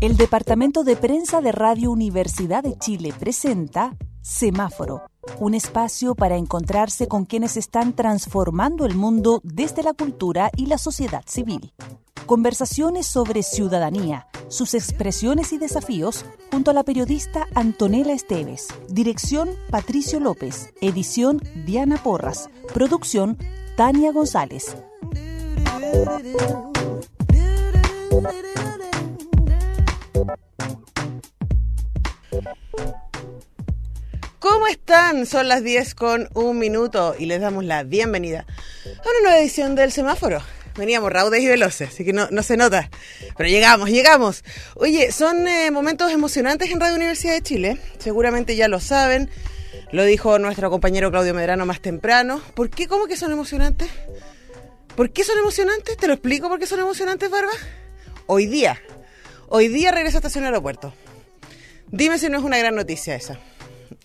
El Departamento de Prensa de Radio Universidad de Chile presenta Semáforo, un espacio para encontrarse con quienes están transformando el mundo desde la cultura y la sociedad civil. Conversaciones sobre ciudadanía, sus expresiones y desafíos, junto a la periodista Antonella Esteves. Dirección Patricio López. Edición Diana Porras. Producción Tania González. ¿Cómo están? Son las 10 con un minuto y les damos la bienvenida a una nueva edición del semáforo. Veníamos raudes y veloces, así que no, se nota. Pero llegamos, llegamos. Oye, son eh, momentos emocionantes en Radio Universidad de Chile. Seguramente ya lo saben. Lo dijo nuestro compañero Claudio Medrano más temprano. ¿Por qué? ¿Cómo que son emocionantes? ¿Por qué son emocionantes? ¿Te lo explico por qué son emocionantes, Barba? Hoy día. Hoy día regresa a Estación Aeropuerto. Dime si no es una gran noticia esa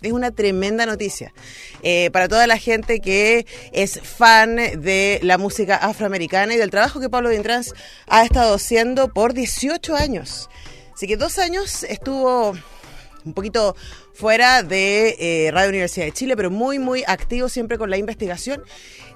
es una tremenda noticia eh, para toda la gente que es fan de la música afroamericana y del trabajo que Pablo Dintrans ha estado haciendo por 18 años. Así que dos años estuvo un poquito fuera de eh, Radio Universidad de Chile, pero muy, muy activo siempre con la investigación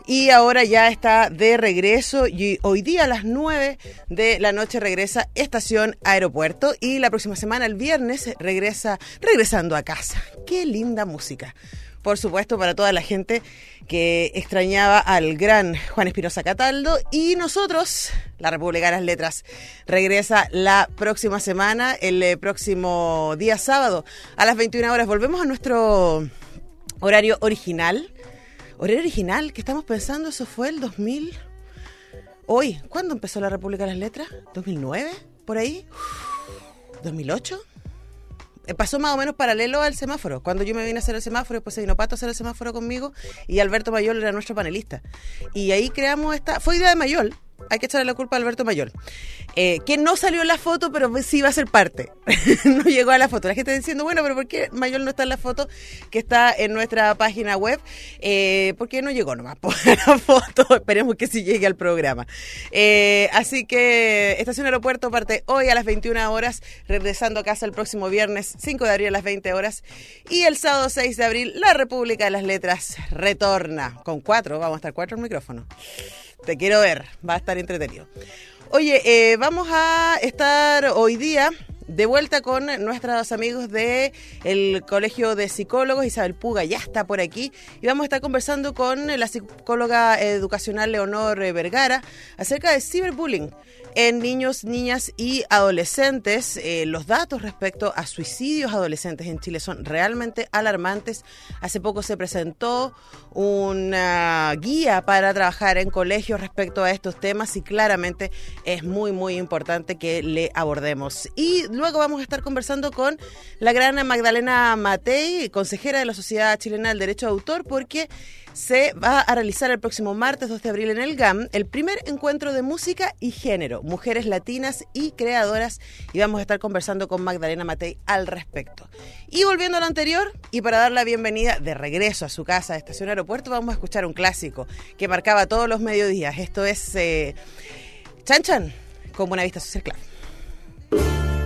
y ahora ya está de regreso y hoy día a las 9 de la noche regresa Estación Aeropuerto y la próxima semana, el viernes, regresa regresando a casa. Qué linda música. Por supuesto, para toda la gente que extrañaba al gran Juan Espinosa Cataldo. Y nosotros, la República de las Letras, regresa la próxima semana, el eh, próximo día sábado, a las 21 horas. Volvemos a nuestro horario original Horario original, que estamos pensando, eso fue el 2000. Hoy, ¿cuándo empezó la República de las Letras? ¿2009? ¿Por ahí? ¿2008? Eh, pasó más o menos paralelo al semáforo. Cuando yo me vine a hacer el semáforo, después se vino Pato a hacer el semáforo conmigo y Alberto Mayol era nuestro panelista. Y ahí creamos esta. Fue idea de Mayol, hay que echarle la culpa a Alberto Mayor, eh, que no salió en la foto, pero sí va a ser parte. no llegó a la foto. La gente está diciendo, bueno, pero ¿por qué Mayor no está en la foto que está en nuestra página web? Eh, porque no llegó nomás por la foto. Esperemos que sí llegue al programa. Eh, así que Estación Aeropuerto parte hoy a las 21 horas, regresando a casa el próximo viernes 5 de abril a las 20 horas. Y el sábado 6 de abril, la República de las Letras retorna con cuatro, vamos a estar cuatro en micrófono. Te quiero ver, va a estar entretenido. Oye, eh, vamos a estar hoy día de vuelta con nuestros amigos de el Colegio de Psicólogos, Isabel Puga ya está por aquí, y vamos a estar conversando con la psicóloga educacional Leonor Vergara acerca de ciberbullying en niños, niñas y adolescentes. Eh, los datos respecto a suicidios adolescentes en Chile son realmente alarmantes. Hace poco se presentó una guía para trabajar en colegios respecto a estos temas y claramente es muy, muy importante que le abordemos. Y luego vamos a estar conversando con la gran Magdalena Matei, consejera de la Sociedad Chilena del Derecho de Autor, porque se va a realizar el próximo martes 2 de abril en el GAM el primer encuentro de música y género, mujeres latinas y creadoras, y vamos a estar conversando con Magdalena Matei al respecto. Y volviendo a lo anterior, y para dar la bienvenida de regreso a su casa de Estación Aeropuerto, vamos a escuchar un clásico que marcaba todos los mediodías. Esto es eh, Chan Chan, con Buena Vista Social Club.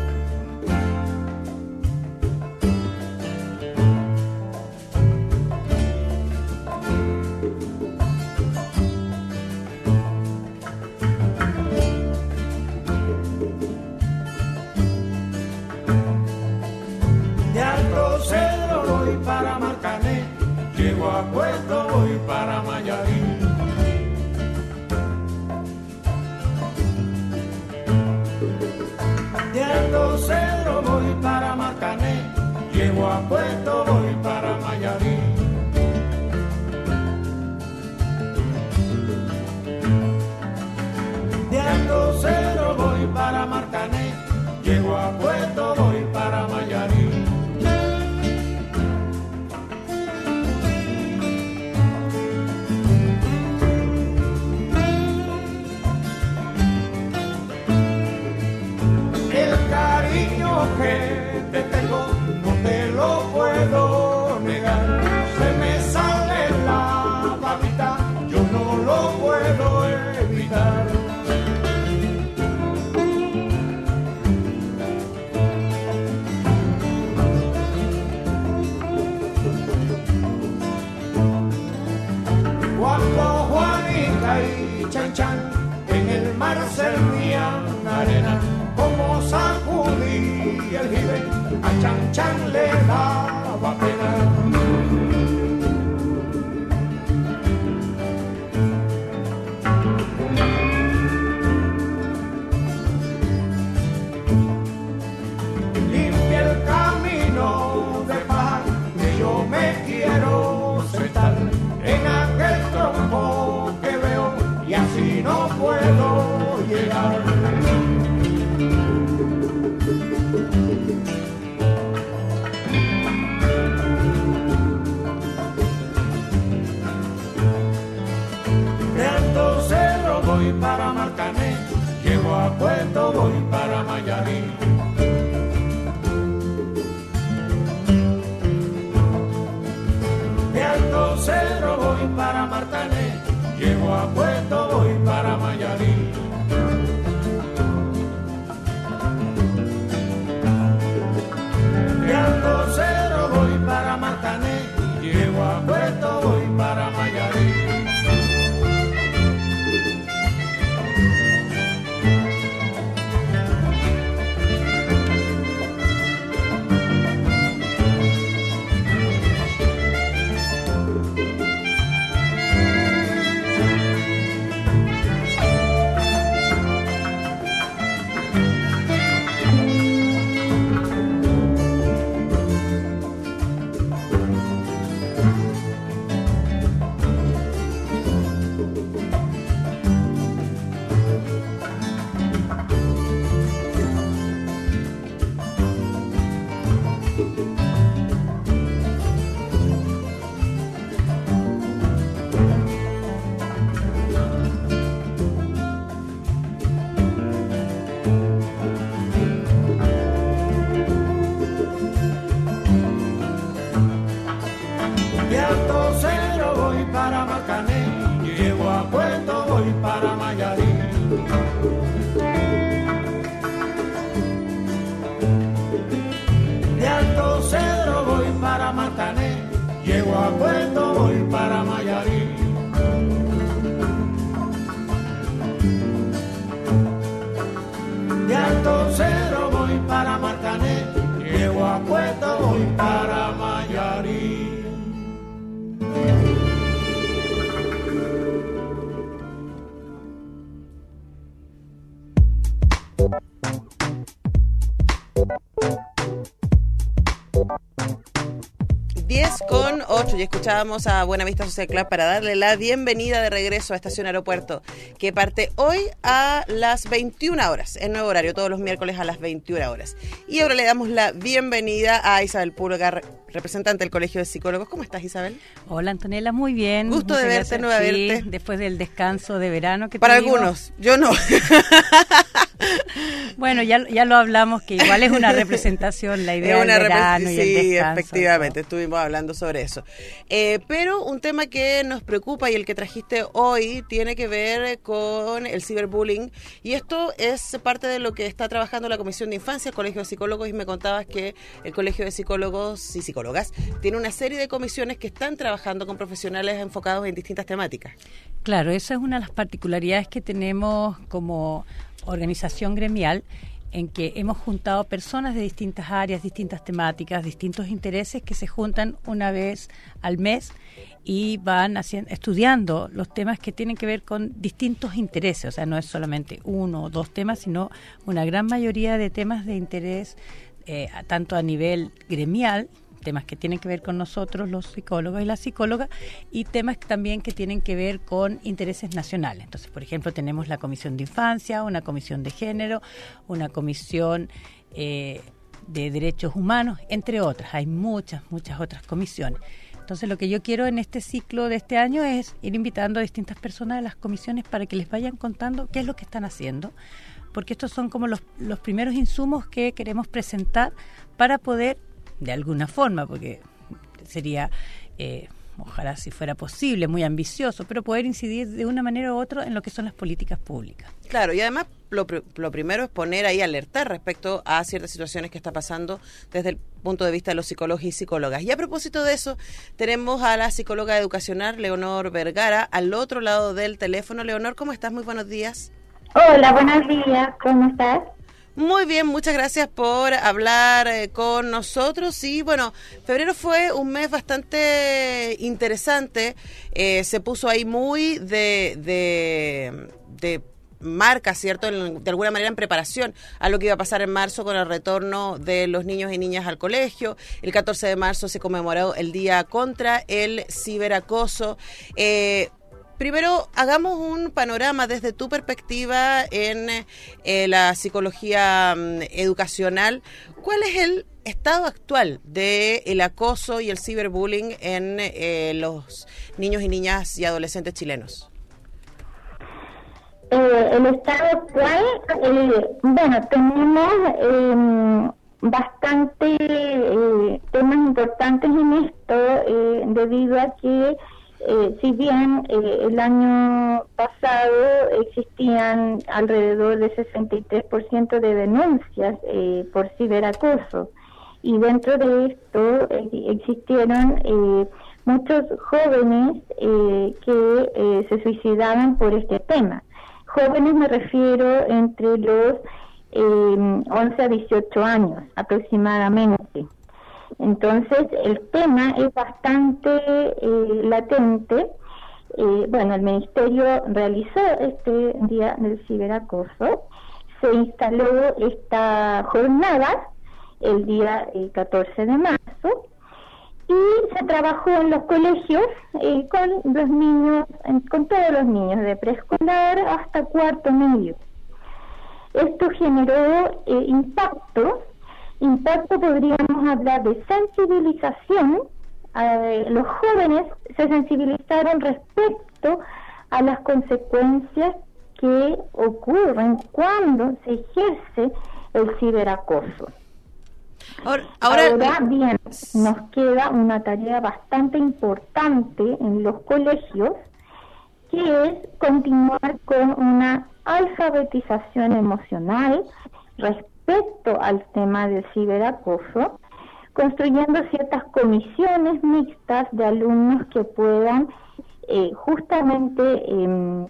A voy para Mayarí. Voy para Marcané, llego a Puerto voy para Mayarí. te chan chan le daba y escuchábamos a Buenavista Social Club para darle la bienvenida de regreso a Estación Aeropuerto, que parte hoy a las 21 horas, en nuevo horario, todos los miércoles a las 21 horas. Y ahora le damos la bienvenida a Isabel Pulgar, representante del Colegio de Psicólogos. ¿Cómo estás, Isabel? Hola Antonella, muy bien. Gusto de Muchas verte, gracias. nueva Sí, verte. Después del descanso de verano que Para tuvimos. algunos, yo no. Bueno, ya, ya lo hablamos, que igual es una representación la idea Es una del verano repre- y el sí, descanso. efectivamente, estuvimos hablando sobre eso. Eh, pero un tema que nos preocupa y el que trajiste hoy tiene que ver con el ciberbullying y esto es parte de lo que está trabajando la Comisión de Infancia, el Colegio de Psicólogos y me contabas que el Colegio de Psicólogos y Psicólogas tiene una serie de comisiones que están trabajando con profesionales enfocados en distintas temáticas. Claro, esa es una de las particularidades que tenemos como organización gremial en que hemos juntado personas de distintas áreas, distintas temáticas, distintos intereses que se juntan una vez al mes y van haciendo, estudiando los temas que tienen que ver con distintos intereses. O sea, no es solamente uno o dos temas, sino una gran mayoría de temas de interés, eh, tanto a nivel gremial, temas que tienen que ver con nosotros, los psicólogos y las psicólogas, y temas también que tienen que ver con intereses nacionales. Entonces, por ejemplo, tenemos la Comisión de Infancia, una Comisión de Género, una Comisión eh, de Derechos Humanos, entre otras. Hay muchas, muchas otras comisiones. Entonces, lo que yo quiero en este ciclo de este año es ir invitando a distintas personas de las comisiones para que les vayan contando qué es lo que están haciendo, porque estos son como los, los primeros insumos que queremos presentar para poder, de alguna forma, porque sería, eh, ojalá si fuera posible, muy ambicioso, pero poder incidir de una manera u otra en lo que son las políticas públicas. Claro, y además lo, lo primero es poner ahí alertar respecto a ciertas situaciones que está pasando desde el punto de vista de los psicólogos y psicólogas. Y a propósito de eso, tenemos a la psicóloga educacional Leonor Vergara al otro lado del teléfono. Leonor, ¿cómo estás? Muy buenos días. Hola, buenos días, ¿cómo estás? Muy bien, muchas gracias por hablar eh, con nosotros. Y bueno, febrero fue un mes bastante interesante. Eh, se puso ahí muy de, de, marca, ¿cierto? de alguna manera en preparación a lo que iba a pasar en marzo con el retorno de los niños y niñas al colegio. El 14 de marzo se conmemoró el Día contra el Ciberacoso. Eh, primero, hagamos un panorama desde tu perspectiva en eh, la psicología mm, educacional. ¿Cuál es el estado actual del el acoso y el ciberbullying en eh, los niños y niñas y adolescentes chilenos? Eh, el estado actual, eh, bueno, tenemos eh, bastante eh, temas importantes en esto debido a que si bien el año pasado existían alrededor de 63% de denuncias por ciberacoso y dentro de esto existieron muchos jóvenes que se suicidaban por este tema. Jóvenes me refiero entre los 11 eh, a 18 años aproximadamente. Entonces, el tema es bastante eh, latente. Eh, bueno, el Ministerio realizó este Día del Ciberacoso. Se instaló esta jornada el día 14 de marzo y se trabajó en los colegios eh, con los niños, con todos los niños, de preescolar hasta cuarto medio. Esto generó eh, impacto, impacto podríamos hablar de sensibilización, eh, los jóvenes se sensibilizaron respecto a las consecuencias que ocurren cuando se ejerce el ciberacoso. Ahora, bien, nos queda una tarea bastante importante en los colegios, que es continuar con una alfabetización emocional respecto al tema del ciberacoso, construyendo ciertas comisiones mixtas de alumnos que puedan eh, justamente eh,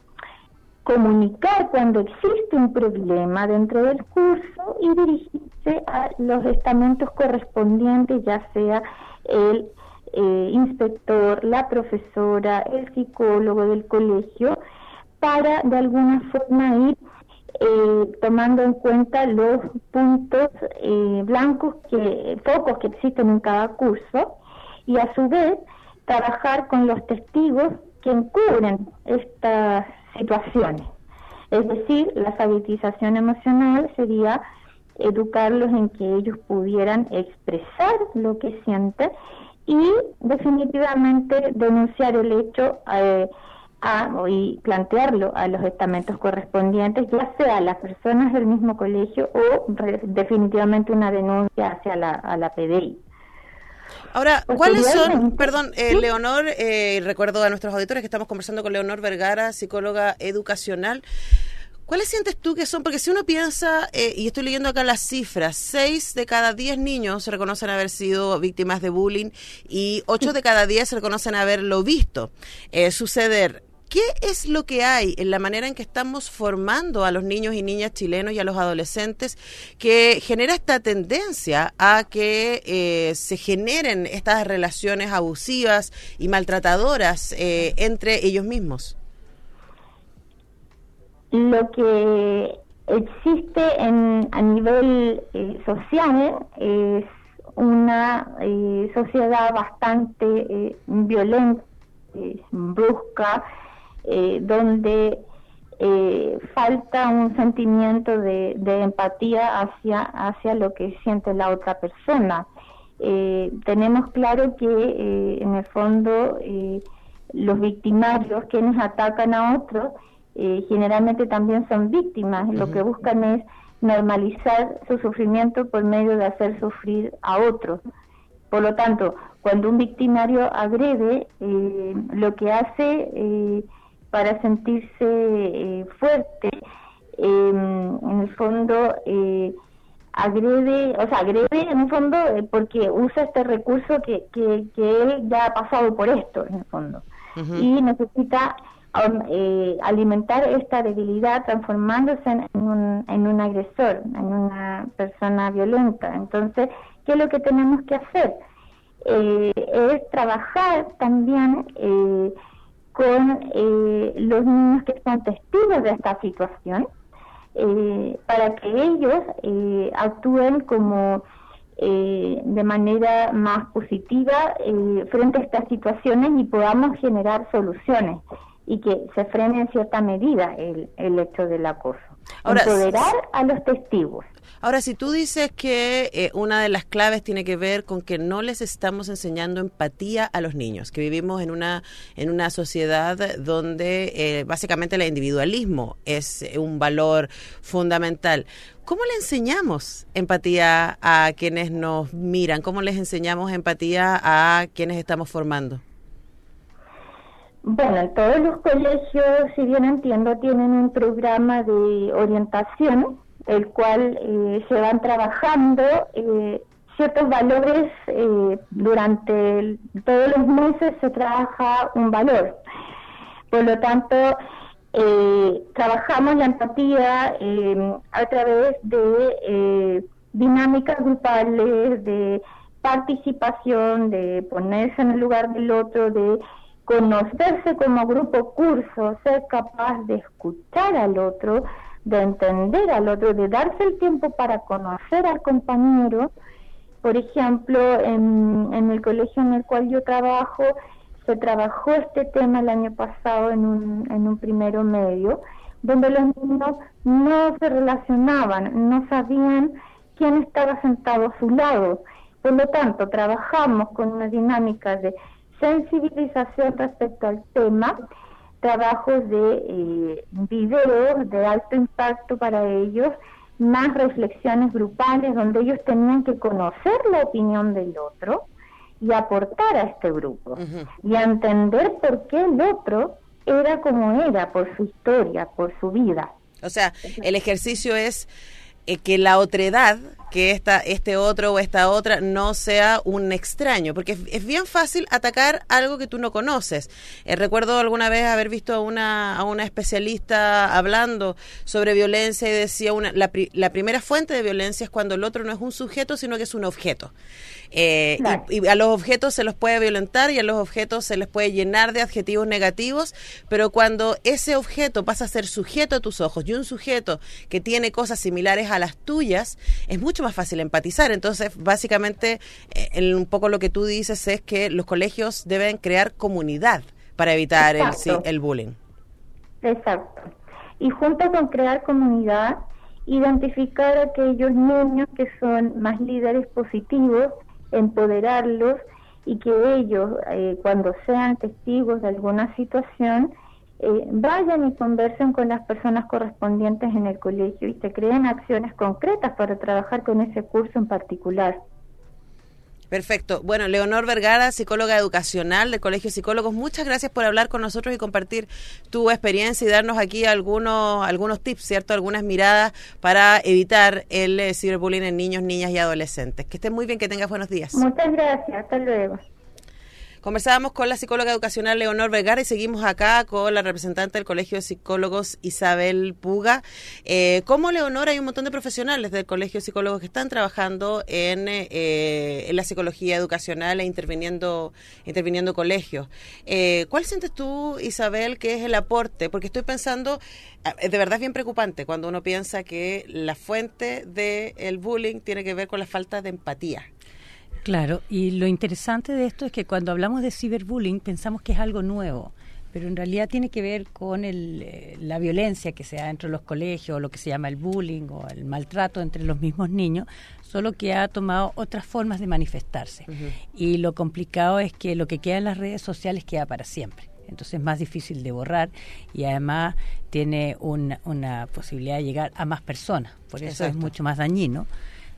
comunicar cuando existe un problema dentro del curso y dirigirse a los estamentos correspondientes, ya sea el eh, inspector, la profesora, el psicólogo del colegio, para de alguna forma ir eh, tomando en cuenta los puntos eh, blancos, que, focos que existen en cada curso y a su vez trabajar con los testigos que encubren estas situaciones. Es decir, la alfabetización emocional sería educarlos en que ellos pudieran expresar lo que sienten y definitivamente denunciar el hecho eh, y plantearlo a los estamentos correspondientes, ya sea a las personas del mismo colegio o definitivamente una denuncia hacia la, a la PDI. Ahora, ¿cuáles son, perdón, eh, Leonor, eh, recuerdo a nuestros auditores que estamos conversando con Leonor Vergara, psicóloga educacional. ¿Cuáles sientes tú que son? Porque si uno piensa, eh, y estoy leyendo acá las cifras, seis de cada diez niños se reconocen haber sido víctimas de bullying y ocho de cada diez se reconocen haberlo visto suceder. ¿Qué es lo que hay en la manera en que estamos formando a los niños y niñas chilenos y a los adolescentes que genera esta tendencia a que eh, se generen estas relaciones abusivas y maltratadoras eh, entre ellos mismos? Lo que existe en, a nivel eh, social es una sociedad bastante violenta, brusca, eh, donde eh, falta un sentimiento de, empatía hacia, hacia lo que siente la otra persona. Eh, tenemos claro que en el fondo los victimarios, quienes atacan a otros, generalmente también son víctimas. Lo que buscan es normalizar su sufrimiento por medio de hacer sufrir a otros. Por lo tanto, cuando un victimario agrede, lo que hace para sentirse eh, fuerte, em, en el fondo eh, agrede, o sea, agrede en el fondo eh, porque usa este recurso que, que, él ya ha pasado por esto, en el fondo, y necesita um, eh, alimentar esta debilidad transformándose en, un, en un agresor, en una persona violenta. Entonces, ¿qué es lo que tenemos que hacer? Eh, es trabajar también eh, con eh, los niños que son testigos de esta situación para que ellos actúen como de manera más positiva frente a estas situaciones y podamos generar soluciones y que se frene en cierta medida el, el hecho del acoso. Ahora, Empoderar a los testigos. Ahora, si tú dices que eh, una de las claves tiene que ver con que no les estamos enseñando empatía a los niños, que vivimos en una, en una sociedad donde eh, básicamente el individualismo es eh, un valor fundamental. ¿Cómo le enseñamos empatía a quienes nos miran? ¿Cómo les enseñamos empatía a quienes estamos formando? Bueno, en todos los colegios, si bien entiendo, tienen un programa de orientación el cual eh, se van trabajando eh, ciertos valores eh, durante todos los meses se trabaja un valor. Por lo tanto, trabajamos la empatía a través de dinámicas grupales, de participación, de ponerse en el lugar del otro, de conocerse como grupo curso, ser capaz de escuchar al otro, de entender al otro, de darse el tiempo para conocer al compañero. Por ejemplo, en, en el colegio en el cual yo trabajo, se trabajó este tema el año pasado en un, en un primero medio, donde los niños no se relacionaban, no sabían quién estaba sentado a su lado. Por lo tanto, trabajamos con una dinámica de sensibilización respecto al tema trabajos de eh, videos de alto impacto para ellos, más reflexiones grupales donde ellos tenían que conocer la opinión del otro y aportar a este grupo y entender por qué el otro era como era, por su historia, por su vida. O sea, el ejercicio es eh, que la otredad que esta, este otro o esta otra no sea un extraño, porque es, bien fácil atacar algo que tú no conoces. Eh, recuerdo alguna vez haber visto a una, a una especialista hablando sobre violencia y decía una, la, la primera fuente de violencia es cuando el otro no es un sujeto, sino que es un objeto. Eh, y, a los objetos se los puede violentar y a los objetos se les puede llenar de adjetivos negativos, pero cuando ese objeto pasa a ser sujeto a tus ojos y un sujeto que tiene cosas similares a las tuyas, es mucho más fácil empatizar. Entonces, básicamente, eh, un poco lo que tú dices es que los colegios deben crear comunidad para evitar el, el bullying. Exacto. Y junto con crear comunidad, identificar a aquellos niños que son más líderes positivos, empoderarlos y que ellos, eh, cuando sean testigos de alguna situación, eh, vayan y conversen con las personas correspondientes en el colegio y se creen acciones concretas para trabajar con ese curso en particular. Perfecto. Bueno, Leonor Vergara, psicóloga educacional del Colegio de Psicólogos, muchas gracias por hablar con nosotros y compartir tu experiencia y darnos aquí algunos, algunos tips, ¿cierto? Algunas miradas para evitar el eh, ciberbullying en niños, niñas y adolescentes. Que estén muy bien, que tengas buenos días. Muchas gracias. Hasta luego. Conversábamos con la psicóloga educacional Leonor Vergara y seguimos acá con la representante del Colegio de Psicólogos Isabel Puga. Eh, como Leonor hay un montón de profesionales del Colegio de Psicólogos que están trabajando en, eh, la psicología educacional e interviniendo, interviniendo colegios. Eh, ¿Cuál sientes tú, Isabel, que es el aporte? Porque estoy pensando, eh, de verdad es bien preocupante cuando uno piensa que la fuente del bullying tiene que ver con la falta de empatía. Claro, y lo interesante de esto es que cuando hablamos de ciberbullying pensamos que es algo nuevo, pero en realidad tiene que ver con el, eh, la violencia que se da dentro de los colegios, o lo que se llama el bullying o el maltrato entre los mismos niños, solo que ha tomado otras formas de manifestarse. Y lo complicado es que lo que queda en las redes sociales queda para siempre. Entonces es más difícil de borrar y además tiene una, una posibilidad de llegar a más personas, por eso es mucho más dañino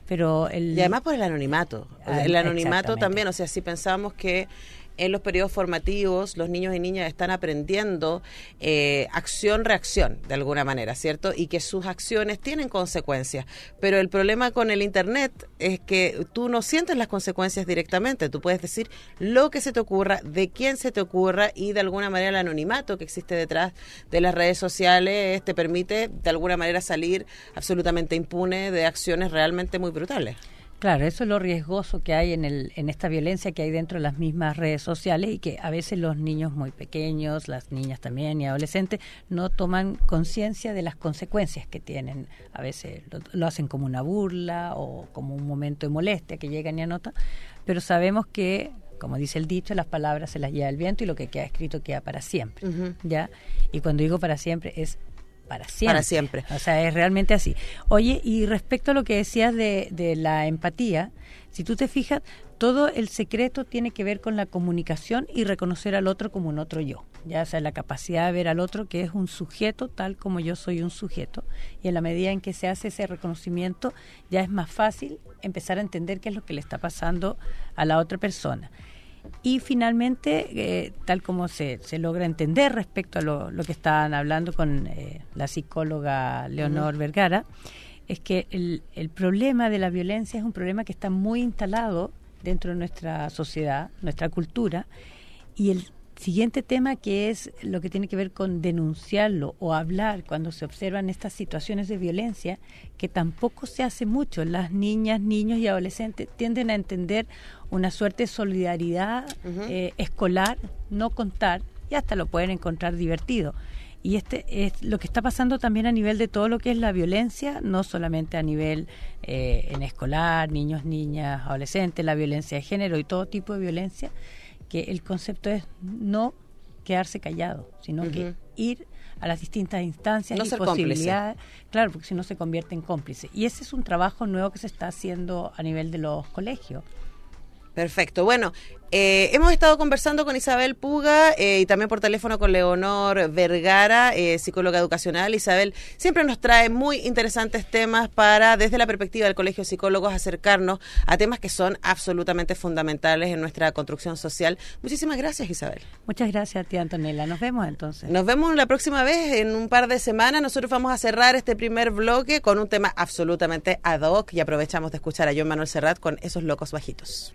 pero el... Y además por el anonimato. Ah, el anonimato también, o sea, si pensamos que en los periodos formativos los niños y niñas están aprendiendo eh, acción-reacción de alguna manera, ¿cierto? Y que sus acciones tienen consecuencias. Pero el problema con el Internet es que tú no sientes las consecuencias directamente. Tú puedes decir lo que se te ocurra, de quién se te ocurra y de alguna manera el anonimato que existe detrás de las redes sociales te permite de alguna manera salir absolutamente impune de acciones realmente muy brutales. Claro, eso es lo riesgoso que hay en, el, en esta violencia que hay dentro de las mismas redes sociales y que a veces los niños muy pequeños, las niñas también y adolescentes no toman conciencia de las consecuencias que tienen. A veces lo, hacen como una burla o como un momento de molestia que llegan y anotan, pero sabemos que como dice el dicho, las palabras se las lleva el viento y lo que queda escrito queda para siempre, ¿ya? Y cuando digo para siempre es para siempre. Para siempre. O sea, es realmente así. Oye, y respecto a lo que decías de, de la empatía, si tú te fijas, todo el secreto tiene que ver con la comunicación y reconocer al otro como un otro yo. Ya sea la capacidad de ver al otro que es un sujeto tal como yo soy un sujeto. Y en la medida en que se hace ese reconocimiento, ya es más fácil empezar a entender qué es lo que le está pasando a la otra persona. Y finalmente, eh, tal como se, se, logra entender respecto a lo, lo que estaban hablando con eh, la psicóloga Leonor Vergara, es que el, el problema de la violencia es un problema que está muy instalado dentro de nuestra sociedad, nuestra cultura, y el Siguiente tema que es lo que tiene que ver con denunciarlo o hablar cuando se observan estas situaciones de violencia, que tampoco se hace mucho. Las niñas, niños y adolescentes tienden a entender una suerte de solidaridad eh, escolar, no contar, y hasta lo pueden encontrar divertido. Y este es lo que está pasando también a nivel de todo lo que es la violencia, no solamente a nivel eh, en escolar, niños, niñas, adolescentes, la violencia de género y todo tipo de violencia, que el concepto es no quedarse callado, sino que ir a las distintas instancias y posibilidades, claro, porque si no se convierte en cómplice. Y ese es un trabajo nuevo que se está haciendo a nivel de los colegios. Perfecto. Bueno, eh, hemos estado conversando con Isabel Puga eh, y también por teléfono con Leonor Vergara, eh, psicóloga educacional. Isabel siempre nos trae muy interesantes temas para, desde la perspectiva del Colegio de Psicólogos, acercarnos a temas que son absolutamente fundamentales en nuestra construcción social. Muchísimas gracias, Isabel. Muchas gracias a ti, Antonella. Nos vemos entonces. Nos vemos la próxima vez, en un par de semanas. Nosotros vamos a cerrar este primer bloque con un tema absolutamente ad hoc y aprovechamos de escuchar a John Manuel Serrat con esos locos bajitos.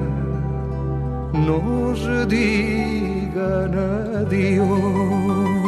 nos digan adiós.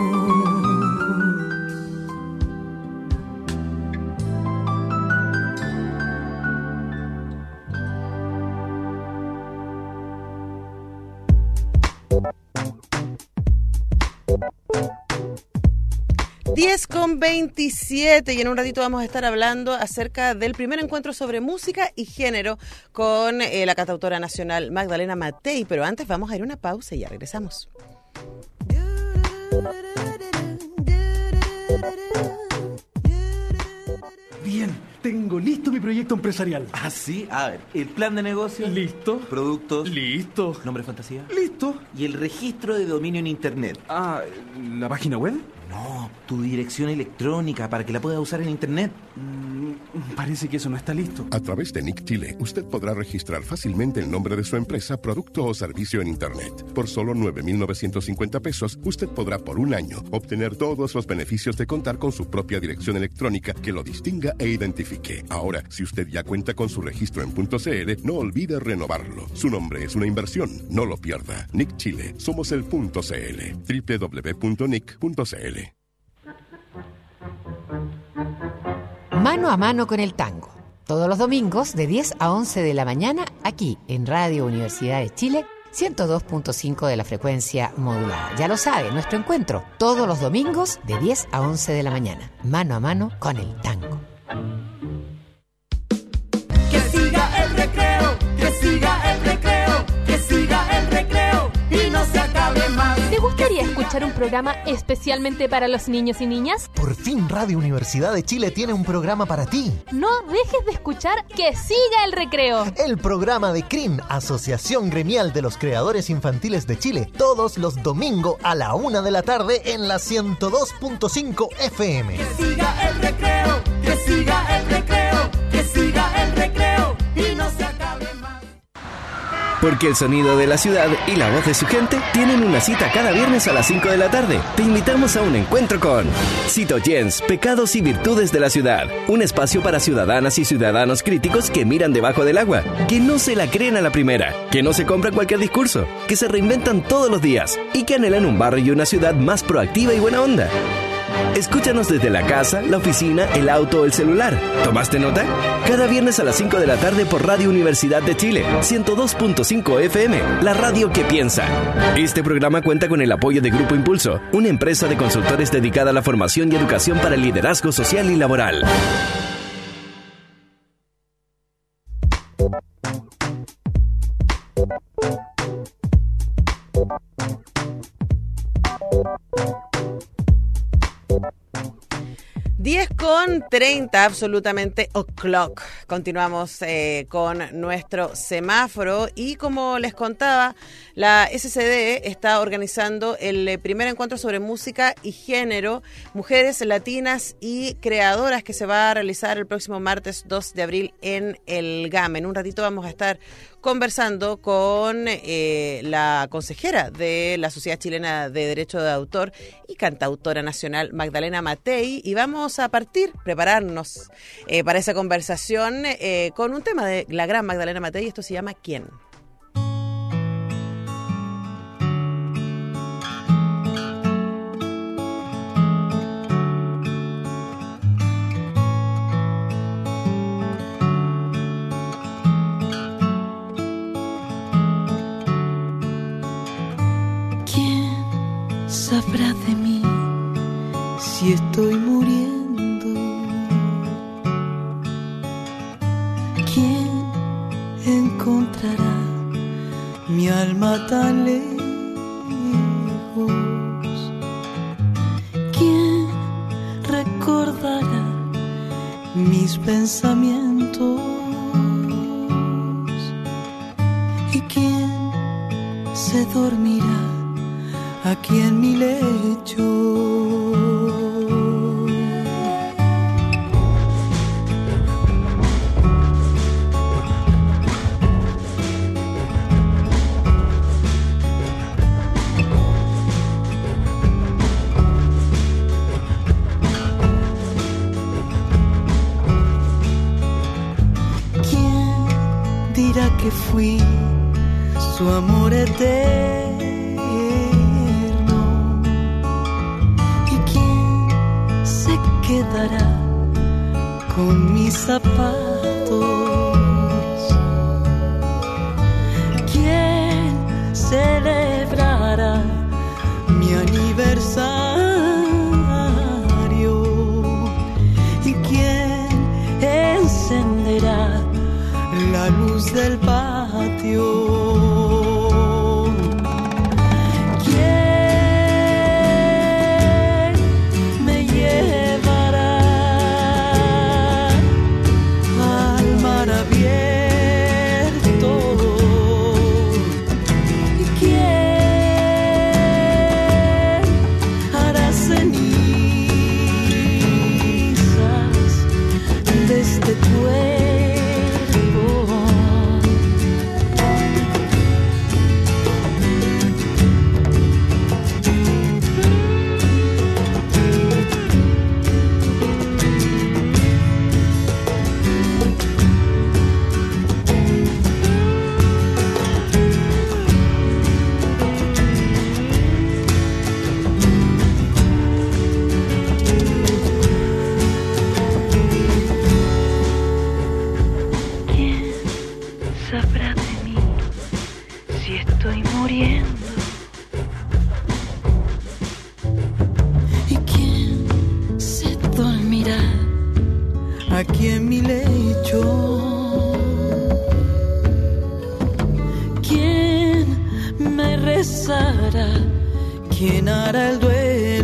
Con 27 y en un ratito vamos a estar hablando acerca del primer encuentro sobre música y género con eh, la cantautora nacional Magdalena Matei, pero antes vamos a ir a una pausa y ya regresamos. Bien, tengo listo mi proyecto empresarial. Ah, sí. A ver, el plan de negocio. Listo. Productos. Listo. Nombre fantasía. Listo. Y el registro de dominio en Internet. Ah, ¿la página web? No, tu dirección electrónica para que la puedas usar en Internet. Mm, parece que eso no está listo. A través de Nick Chile, usted podrá registrar fácilmente el nombre de su empresa, producto o servicio en Internet. Por solo 9.950 pesos, usted podrá por un año obtener todos los beneficios de contar con su propia dirección electrónica que lo distinga e identifique. Ahora, si usted ya cuenta con su registro en .cl, no olvide renovarlo. Su nombre es una inversión, no lo pierda. Nick Chile, somos el .cl. www.nick.cl Mano a mano con el tango. Todos los domingos de 10 a 11 de la mañana aquí en Radio Universidad de Chile 102.5 de la frecuencia modulada. Ya lo sabe, nuestro encuentro todos los domingos de 10 a 11 de la mañana. Mano a mano con el tango. Gustaría escuchar un programa especialmente para los niños y niñas? Por fin Radio Universidad de Chile tiene un programa para ti. No dejes de escuchar Que siga el recreo. El programa de CRIN, Asociación Gremial de los Creadores Infantiles de Chile, todos los domingos a la una de la tarde en la 102.5 FM. Que siga el recreo, que siga el recreo, Porque el sonido de la ciudad y la voz de su gente tienen una cita cada viernes a las 5 de la tarde. Te invitamos a un encuentro con Cito Jens, Pecados y Virtudes de la Ciudad. Un espacio para ciudadanas y ciudadanos críticos que miran debajo del agua, que no se la creen a la primera, que no se compran cualquier discurso, que se reinventan todos los días y que anhelan un barrio y una ciudad más proactiva y buena onda. Escúchanos desde la casa, la oficina, el auto o el celular. ¿Tomaste nota? Cada viernes a las 5 de la tarde por Radio Universidad de Chile, 102.5 FM, la radio que piensa. Este programa cuenta con el apoyo de Grupo Impulso, una empresa de consultores dedicada a la formación y educación para el liderazgo social y laboral. 10 con 30, absolutamente o'clock. Continuamos eh, con nuestro semáforo y como les contaba, la SCD está organizando el eh, primer encuentro sobre música y género, mujeres latinas y creadoras que se va a realizar el próximo martes 2 de abril en el GAM. En un ratito vamos a estar conversando con eh, la consejera de la Sociedad Chilena de Derecho de Autor y cantautora nacional Magdalena Matei y vamos a partir, prepararnos eh, para esa conversación eh, con un tema de la gran Magdalena Matei, esto se llama ¿Quién? ¿Quién de mí si estoy muriendo? ¿Quién encontrará mi alma tan lejos? ¿Quién recordará mis pensamientos? ¿Y quién se dormirá? Aquí en mi lecho. ¿Quién dirá que fui su amor eterno? Con mis zapatos? ¿Quién celebrará mi aniversario? ¿Y quién encenderá la luz del patio?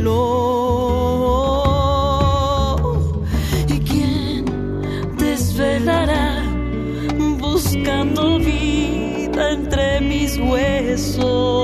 Duelo? ¿Y quién desvelará buscando vida entre mis huesos?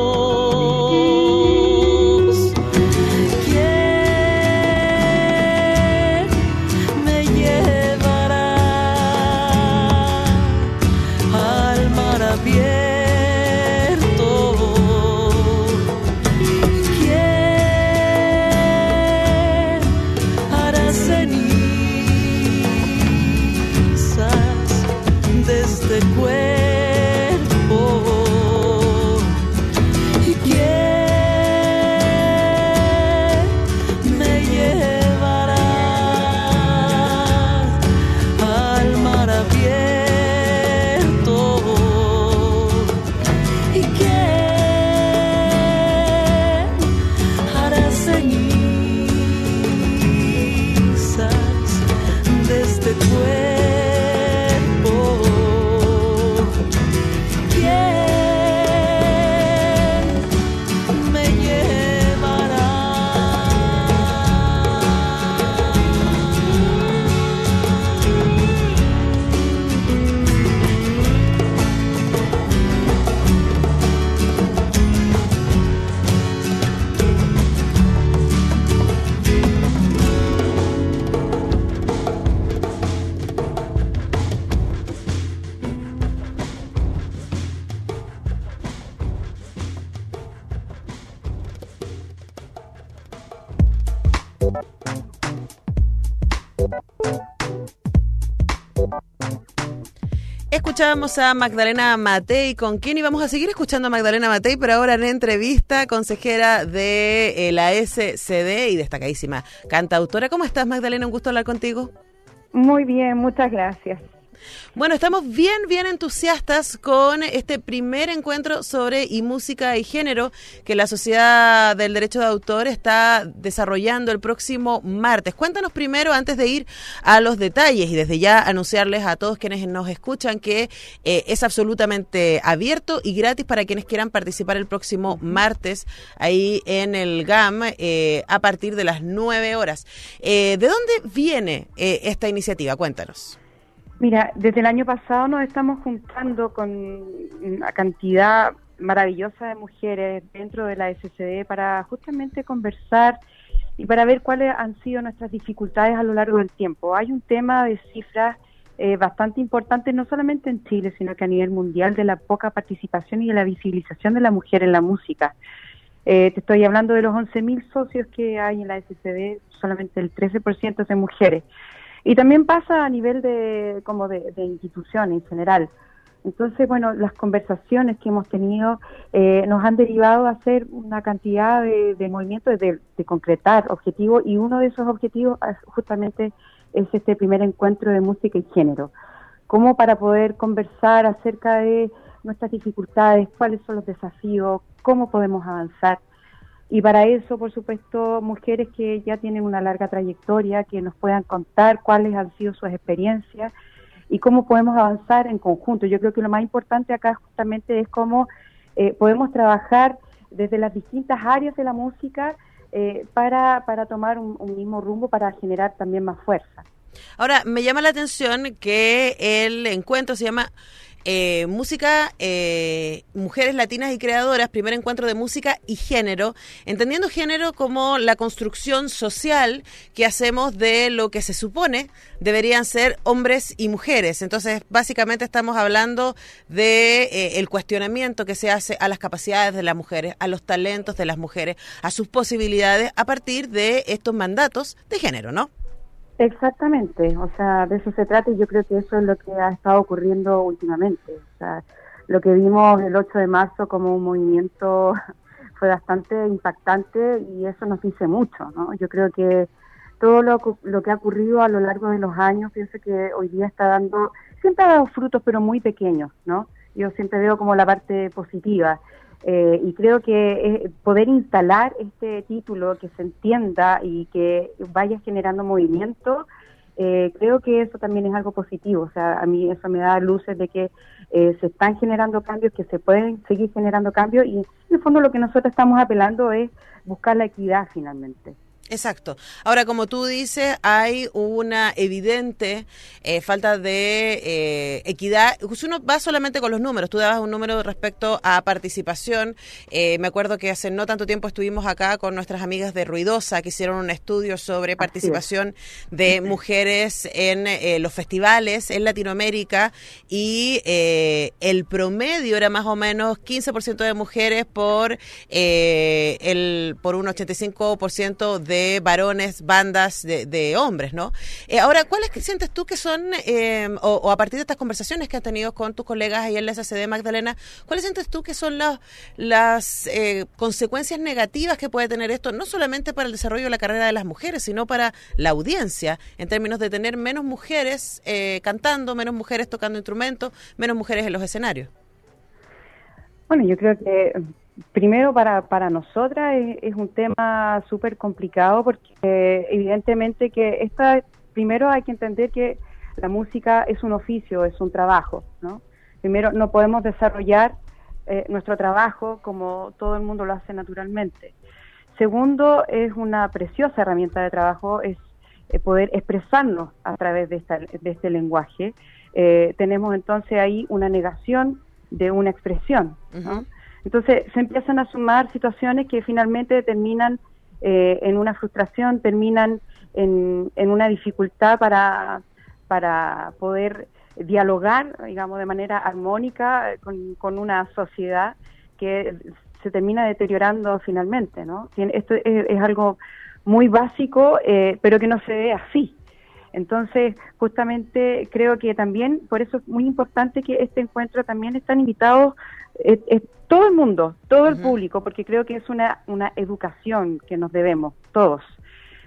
Escuchábamos a Magdalena Matei, con quien íbamos a seguir escuchando a Magdalena Matei, pero ahora en entrevista, consejera de eh, la SCD y destacadísima cantautora. ¿Cómo estás, Magdalena? Un gusto hablar contigo. Muy bien, muchas gracias. Bueno, estamos bien, bien entusiastas con este primer encuentro sobre y música y género que la Sociedad del Derecho de Autor está desarrollando el próximo martes. Cuéntanos primero, antes de ir a los detalles y desde ya anunciarles a todos quienes nos escuchan que eh, es absolutamente abierto y gratis para quienes quieran participar el próximo martes ahí en el GAM eh, a partir de las 9 horas. Eh, ¿De dónde viene eh, esta iniciativa? Cuéntanos. Mira, desde el año pasado nos estamos juntando con una cantidad maravillosa de mujeres dentro de la SCD para justamente conversar y para ver cuáles han sido nuestras dificultades a lo largo del tiempo. Hay un tema de cifras eh, bastante importante, no solamente en Chile, sino que a nivel mundial, de la poca participación y de la visibilización de la mujer en la música. Eh, te estoy hablando de los 11.000 socios que hay en la SCD, solamente el 13% es mujeres. Y también pasa a nivel de, como de, de institución en general. Entonces, bueno, las conversaciones que hemos tenido eh, nos han derivado a hacer una cantidad de, de movimientos, de, de, concretar objetivos, y uno de esos objetivos es justamente es este primer encuentro de música y género. Como para poder conversar acerca de nuestras dificultades, cuáles son los desafíos, cómo podemos avanzar. Y para eso, por supuesto, mujeres que ya tienen una larga trayectoria, que nos puedan contar cuáles han sido sus experiencias y cómo podemos avanzar en conjunto. Yo creo que lo más importante acá justamente es cómo eh, podemos trabajar desde las distintas áreas de la música eh, para, para tomar un, un mismo rumbo, para generar también más fuerza. Ahora, me llama la atención que el encuentro se llama eh, música, eh, mujeres latinas y creadoras, primer encuentro de música y género, entendiendo género como la construcción social que hacemos de lo que se supone deberían ser hombres y mujeres. Entonces, básicamente estamos hablando de eh, el cuestionamiento que se hace a las capacidades de las mujeres, a los talentos de las mujeres, a sus posibilidades a partir de estos mandatos de género, ¿no? Exactamente, o sea, de eso se trata y yo creo que eso es lo que ha estado ocurriendo últimamente. O sea, lo que vimos el 8 de marzo como un movimiento fue bastante impactante y eso nos dice mucho, ¿no? Yo creo que todo lo, lo que ha ocurrido a lo largo de los años, pienso que hoy día está dando, siempre ha dado frutos, pero muy pequeños, ¿no? Yo siempre veo como la parte positiva. Eh, y creo que eh, poder instalar este título que se entienda y que vaya generando movimiento, eh, creo que eso también es algo positivo. O sea, a mí eso me da luces de que eh, se están generando cambios, que se pueden seguir generando cambios y en el fondo lo que nosotros estamos apelando es buscar la equidad finalmente. Exacto. Ahora, como tú dices, hay una evidente eh, falta de eh, equidad. Si uno va solamente con los números, tú dabas un número respecto a participación. Eh, me acuerdo que hace no tanto tiempo estuvimos acá con nuestras amigas de Ruidosa, que hicieron un estudio sobre participación de mujeres en eh, los festivales en Latinoamérica y eh, el promedio era más o menos 15% de mujeres por, eh, el, por un 85% de de varones, bandas de, de hombres, ¿no? Eh, ahora, ¿cuáles que sientes tú que son, eh, o, a partir de estas conversaciones que has tenido con tus colegas ahí en la SCD, Magdalena, cuáles sientes tú que son las, las eh, consecuencias negativas que puede tener esto, no solamente para el desarrollo de la carrera de las mujeres, sino para la audiencia, en términos de tener menos mujeres eh, cantando, menos mujeres tocando instrumentos, menos mujeres en los escenarios? Bueno, yo creo que primero para, para nosotras es, un tema súper complicado porque eh, evidentemente que esta, primero hay que entender que la música es un oficio, es un trabajo, ¿no? Primero no podemos desarrollar eh, nuestro trabajo como todo el mundo lo hace naturalmente. Segundo, es una preciosa herramienta de trabajo, es eh, poder expresarnos a través de, esta, este lenguaje. Tenemos entonces ahí una negación de una expresión. Entonces se empiezan a sumar situaciones que finalmente terminan eh, en una frustración, terminan en, en una dificultad para, para poder dialogar, digamos, de manera armónica con, con una sociedad que se termina deteriorando finalmente, ¿no? Esto es, es algo muy básico, eh, pero que no se ve así. Entonces, justamente creo que también, por eso es muy importante que este encuentro también están invitados eh, eh, todo el mundo, todo el público, porque creo que es una, una educación que nos debemos, todos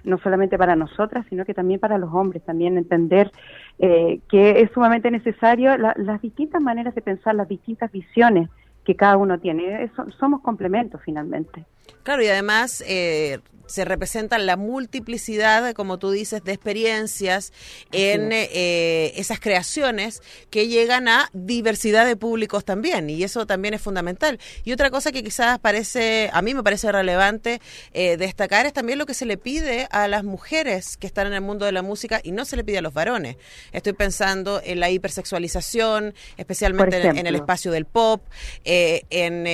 no solamente para nosotras, sino que también para los hombres, también entender eh, que es sumamente necesario la- las distintas maneras de pensar, las distintas visiones que cada uno tiene. Es- somos complementos finalmente. Claro, y además eh, se representa la multiplicidad, como tú dices, de experiencias en eh, esas creaciones que llegan a diversidad de públicos también, y eso también es fundamental. Y otra cosa que quizás parece, a mí me parece relevante eh, destacar es también lo que se le pide a las mujeres que están en el mundo de la música y no se le pide a los varones. Estoy pensando en la hipersexualización, especialmente en- en, el espacio del pop, eh, en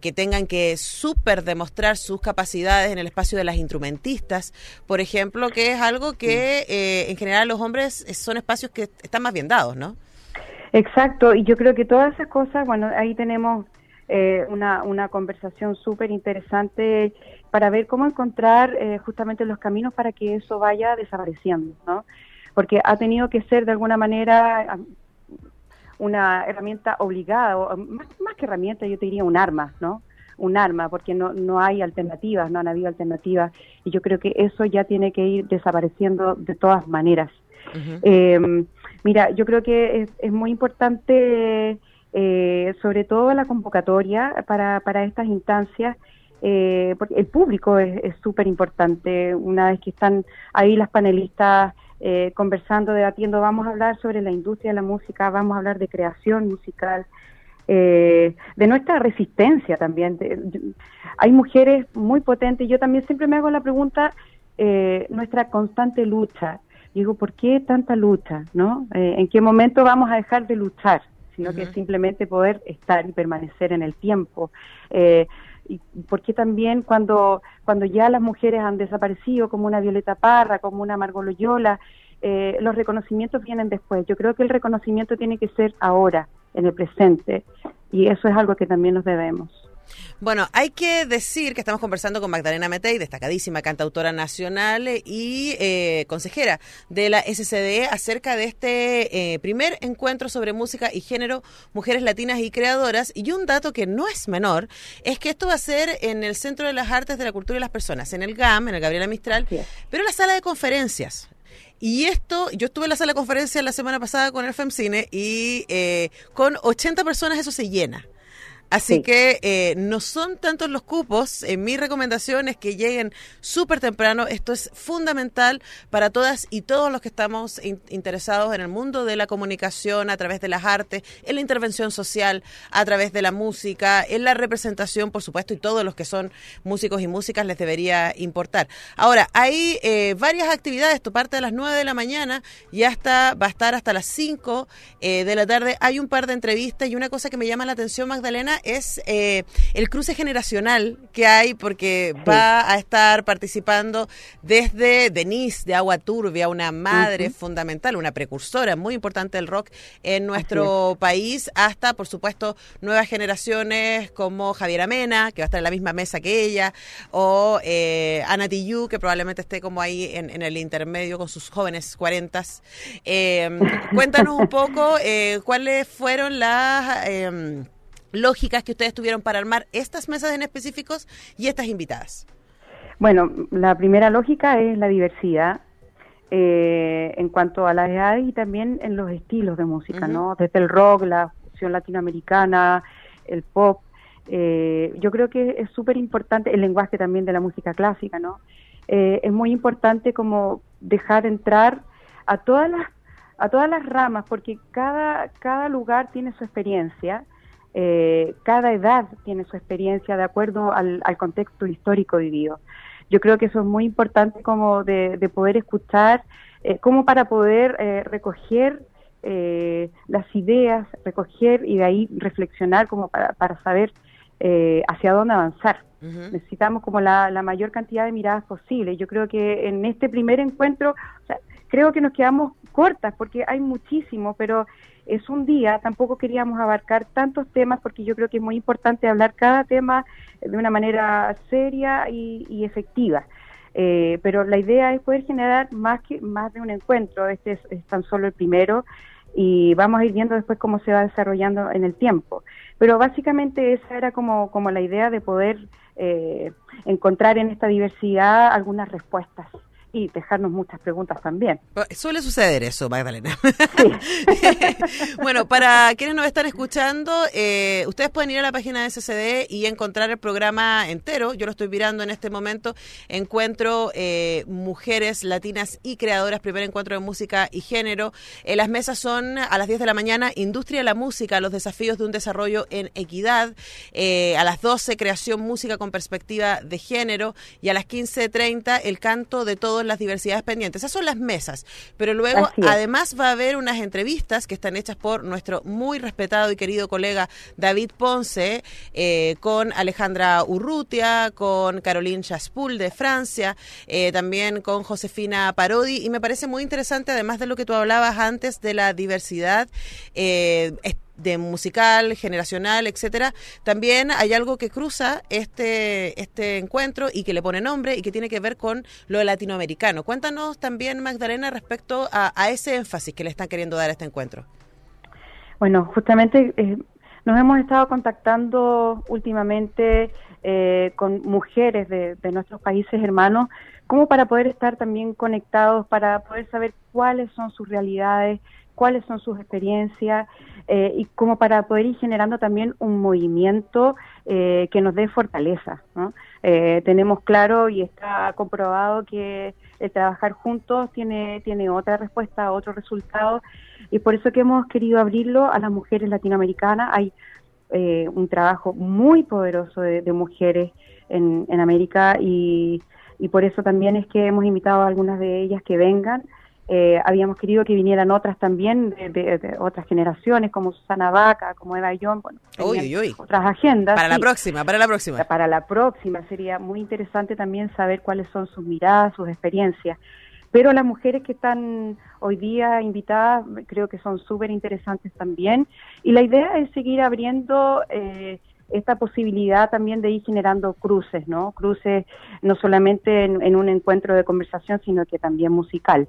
que tengan que súper demostrar sus capacidades en el espacio de las instrumentistas, por ejemplo, que es algo que eh, en general los hombres eh, son espacios que están más bien dados, ¿no? Exacto, y yo creo que todas esas cosas, bueno, ahí tenemos eh, una, una conversación súper interesante para ver cómo encontrar eh, justamente los caminos para que eso vaya desapareciendo, ¿no? Porque ha tenido que ser de alguna manera una herramienta obligada, o más, más que herramienta, yo te diría un arma, ¿no? Un arma, porque no, no hay alternativas, no han habido alternativas, y yo creo que eso ya tiene que ir desapareciendo de todas maneras. Eh, mira, yo creo que es, es muy importante, eh, sobre todo la convocatoria para, para estas instancias, eh, porque el público es súper importante. Una vez que están ahí las panelistas eh, conversando, debatiendo, vamos a hablar sobre la industria de la música, vamos a hablar de creación musical, eh, de nuestra resistencia también. De- yo- hay mujeres muy potentes. Yo también siempre me hago la pregunta, eh, nuestra constante lucha. Digo, ¿por qué tanta lucha? ¿no? Eh, ¿En qué momento vamos a dejar de luchar? Sino que simplemente poder estar y permanecer en el tiempo. Eh, y por qué también cuando, cuando ya las mujeres han desaparecido, como una Violeta Parra, como una Margot Loyola, eh, los reconocimientos vienen después. Yo creo que el reconocimiento tiene que ser ahora, en el presente, y eso es algo que también nos debemos. Bueno, hay que decir que estamos conversando con Magdalena Metey, destacadísima cantautora nacional y eh, consejera de la SCDE, acerca de este eh, primer encuentro sobre música y género, mujeres latinas y creadoras. Y un dato que no es menor es que esto va a ser en el Centro de las Artes de la Cultura y las Personas, en el GAM, en el Gabriela Mistral, pero en la sala de conferencias. Y esto, yo estuve en la sala de conferencias la semana pasada con el FEMCINE y eh, con 80 personas eso se llena. Así Sí. que eh, no son tantos los cupos. Eh, mi recomendación es que lleguen súper temprano. Esto es fundamental para todas y todos los que estamos in- interesados en el mundo de la comunicación a través de las artes, en la intervención social, a través de la música, en la representación, por supuesto, y todos los que son músicos y músicas les debería importar. Ahora, hay eh, varias actividades. Esto parte a las 9 de la mañana y hasta, va a estar hasta las 5 eh, de la tarde. Hay un par de entrevistas y una cosa que me llama la atención, Magdalena, es eh, el cruce generacional que hay porque va a estar participando desde Denise de Agua Turbia, una madre fundamental, una precursora muy importante del rock en nuestro país, hasta, por supuesto, nuevas generaciones como Javiera Mena, que va a estar en la misma mesa que ella, o eh, Ana Tijoux, que probablemente esté como ahí en, en el intermedio con sus jóvenes cuarentas. Eh, cuéntanos un poco eh, cuáles fueron las... em, lógicas que ustedes tuvieron para armar estas mesas en específicos y estas invitadas. Bueno, la primera lógica es la diversidad eh, en cuanto a la edad y también en los estilos de música. ¿no? Desde el rock, la fusión latinoamericana, el pop. eh, yo creo que es súper importante el lenguaje también de la música clásica, ¿no? Eh, es muy importante como dejar entrar a todas las a todas las ramas porque cada cada lugar tiene su experiencia eh, cada edad tiene su experiencia de acuerdo al, al contexto histórico vivido. Yo creo que eso es muy importante como de, de poder escuchar, eh, como para poder eh, recoger eh, las ideas, recoger y de ahí reflexionar como para, para saber eh, hacia dónde avanzar. Necesitamos como la, la mayor cantidad de miradas posible. Yo creo que en este primer encuentro, o sea, creo que nos quedamos cortas porque hay muchísimo, pero es un día, tampoco queríamos abarcar tantos temas porque yo creo que es muy importante hablar cada tema de una manera seria y, efectiva. Eh, pero la idea es poder generar más que más de un encuentro. Este es, es tan solo el primero y vamos a ir viendo después cómo se va desarrollando en el tiempo. Pero básicamente esa era como, como la idea de poder eh, encontrar en esta diversidad algunas respuestas y dejarnos muchas preguntas también. Suele suceder eso, Magdalena. bueno, para quienes nos están escuchando, eh, ustedes pueden ir a la página de SCD y encontrar el programa entero. Yo lo estoy mirando en este momento. Encuentro eh, Mujeres Latinas y Creadoras, primer encuentro de música y género. Eh, las mesas son a las 10 de la mañana, Industria de la Música, los desafíos de un desarrollo en equidad. Eh, a las 12, Creación Música con perspectiva de género. Y a las 15.30, el canto de todos las diversidades pendientes. Esas son las mesas. Pero luego, además, va a haber unas entrevistas que están hechas por nuestro muy respetado y querido colega David Ponce, eh, con Alejandra Urrutia, con Caroline Chaspul de Francia, eh, también con Josefina Parodi. Y me parece muy interesante, además de lo que tú hablabas antes de la diversidad. eh, de musical, generacional, etcétera, también hay algo que cruza este, este encuentro y que le pone nombre y que tiene que ver con lo latinoamericano. Cuéntanos también, Magdalena, respecto a, a ese énfasis que le están queriendo dar a este encuentro. Bueno, justamente eh, nos hemos estado contactando últimamente eh, con mujeres de, de nuestros países hermanos, como para poder estar también conectados, para poder saber cuáles son sus realidades, cuáles son sus experiencias, eh, y como para poder ir generando también un movimiento eh, que nos dé fortaleza. ¿no? Eh, tenemos claro y está comprobado que el trabajar juntos tiene, tiene otra respuesta, otro resultado, y por eso que hemos querido abrirlo a las mujeres latinoamericanas. Hay eh, un trabajo muy poderoso de, de mujeres en, en América y, y por eso también es que hemos invitado a algunas de ellas que vengan. Eh, habíamos querido que vinieran otras también de, de- de otras generaciones, como Susana Vaca, como Eva Young, bueno, Uy, uy, uy. otras agendas. Para la próxima, para la próxima. Para la próxima sería muy interesante también saber cuáles son sus miradas, sus experiencias. Pero las mujeres que están hoy día invitadas creo que son súper interesantes también. Y la idea es seguir abriendo eh, esta posibilidad también de ir generando cruces, ¿no? Cruces no solamente en, en un encuentro de conversación, sino que también musical.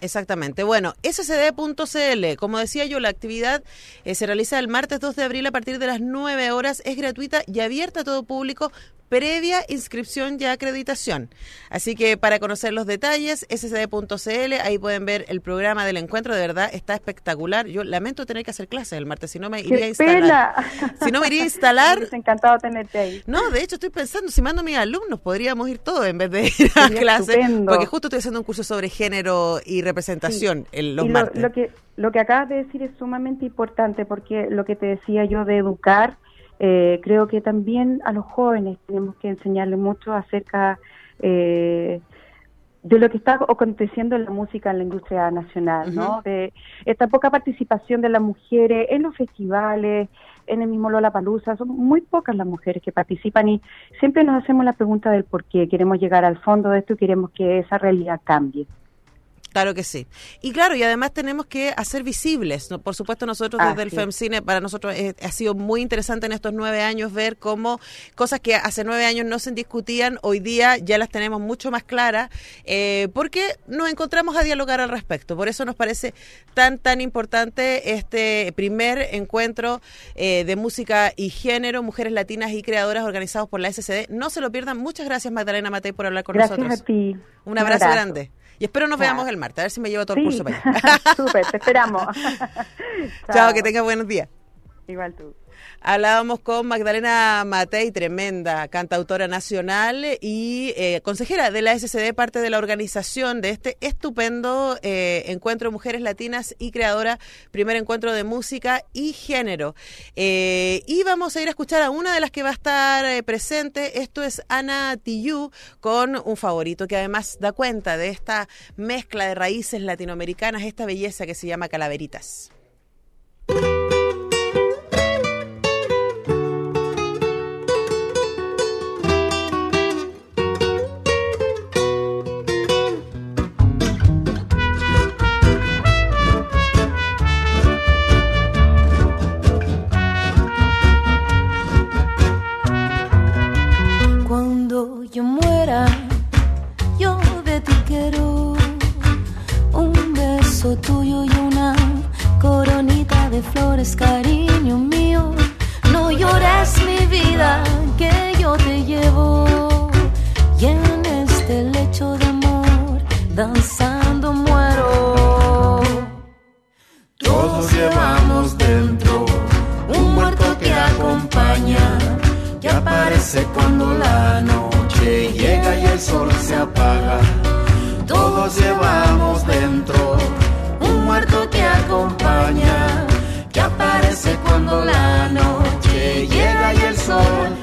Exactamente. Bueno, scd.cl, como decía yo, la actividad eh, se realiza el martes 2 de abril a partir de las 9 horas, es gratuita y abierta a todo público previa inscripción y acreditación. Así que para conocer los detalles, scd.cl, ahí pueden ver el programa del encuentro, de verdad está espectacular. Yo lamento tener que hacer clases el martes, si no me iría a ¡Qué instalar. pena! Si no me iría a instalar. Hubiese encantado tenerte ahí. No, de hecho estoy pensando, si mando a mis alumnos, podríamos ir todos en vez de ir a Sería clase, estupendo. porque justo estoy haciendo un curso sobre género y representación el- los y lo, martes. lo que lo que acabas de decir es sumamente importante porque lo que te decía yo de educar, eh, creo que también a los jóvenes tenemos que enseñarles mucho acerca eh, de lo que está aconteciendo en la música en la industria nacional, ¿no? De esta poca participación de las mujeres en los festivales, en el mismo Lollapalooza, son muy pocas las mujeres que participan y siempre nos hacemos la pregunta del por qué, queremos llegar al fondo de esto y queremos que esa realidad cambie. Claro que sí. Y claro, y además tenemos que hacer visibles. ¿no? Por supuesto, nosotros desde el es. FEMCINE, para nosotros eh, ha sido muy interesante en estos nueve años ver cómo cosas que hace nueve años no se discutían, hoy día ya las tenemos mucho más claras, eh, porque nos encontramos a dialogar al respecto. Por eso nos parece tan, tan importante este primer encuentro eh, de música y género, mujeres latinas y creadoras organizados por la SCD. No se lo pierdan. Muchas gracias, Magdalena Matei, por hablar con Gracias nosotros. a ti. Un abrazo, abrazo. grande. Y espero nos Chao. veamos el martes, a ver si me llevo todo el Sí. curso para allá. Súper, te esperamos. Chao, que tenga buenos días. Igual tú. Hablábamos con Magdalena Matei, tremenda cantautora nacional y eh, consejera de la SCD, parte de la organización de este estupendo eh, encuentro de mujeres latinas y creadora, primer encuentro de música y género. Eh, y vamos a ir a escuchar a una de las que va a estar presente. Esto es Ana Tijoux con un favorito que además da cuenta de esta mezcla de raíces latinoamericanas, esta belleza que se llama Calaveritas. Flores, cariño mío. No llores mi vida, que yo te llevo. Y en este lecho de amor, danzando muero. Todos llevamos dentro un muerto que acompaña, que aparece cuando la noche llega y el sol se apaga. Todos llevamos dentro un muerto que acompaña, cuando la noche llega y el sol.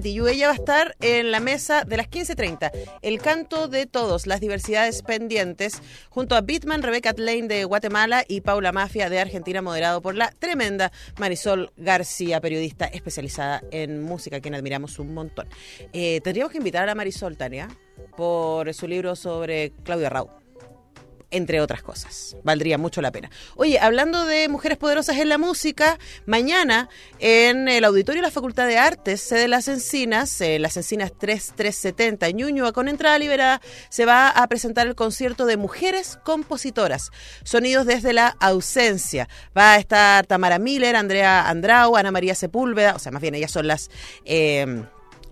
Tijoux. Ella va a estar en la mesa de las 15.30. El canto de todos, las diversidades pendientes, junto a Bitman, Rebecca Lane de Guatemala y Paula Mafia de Argentina, moderado por la tremenda Marisol García, periodista especializada en música, quien admiramos un montón. Eh, tendríamos que invitar a Marisol, Tania, por su libro sobre Claudia Rau entre otras cosas. Valdría mucho la pena. Oye, hablando de mujeres poderosas en la música, mañana en el auditorio de la Facultad de Artes, sede Las Encinas, eh, Las Encinas 3370 en Ñuñoa, con entrada liberada, se va a presentar el concierto de mujeres compositoras, sonidos desde la ausencia. Va a estar Tamara Miller, Andrea Andrau, Ana María Sepúlveda, o sea, más bien ellas son las... eh,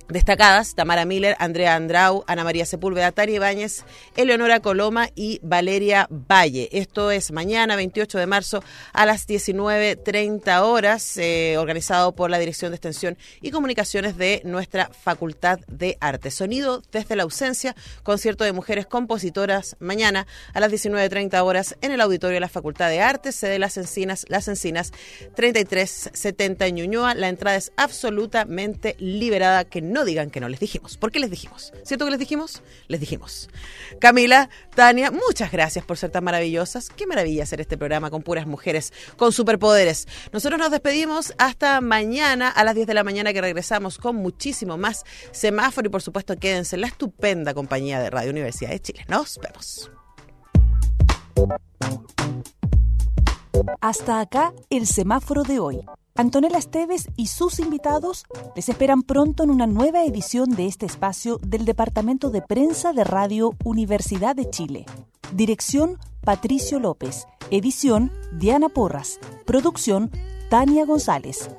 Destacadas, Tamara Miller, Andrea Andrau, Ana María Sepúlveda, Tari Ibáñez, Eleonora Coloma y Valeria Valle. Esto es mañana, 28 de marzo, a las 19.30 horas, eh, organizado por la Dirección de Extensión y Comunicaciones de nuestra Facultad de Arte. Sonido desde la ausencia, concierto de mujeres compositoras mañana a las 19.30 horas en el auditorio de la Facultad de Arte, sede Las Encinas, Las Encinas 3370 en Ñuñoa. La entrada es absolutamente liberada, que no digan que no les dijimos. ¿Por qué les dijimos? ¿Cierto que les dijimos? Les dijimos. Camila, Tania, muchas gracias por ser tan maravillosas. Qué maravilla hacer este programa con puras mujeres con superpoderes. Nosotros nos despedimos hasta mañana a las 10 de la mañana que regresamos con muchísimo más semáforo y por supuesto quédense en la estupenda compañía de Radio Universidad de Chile. Nos vemos. Hasta acá el semáforo de hoy. Antonella Esteves y sus invitados les esperan pronto en una nueva edición de este espacio del Departamento de Prensa de Radio Universidad de Chile. Dirección Patricio López. Edición Diana Porras. Producción Tania González.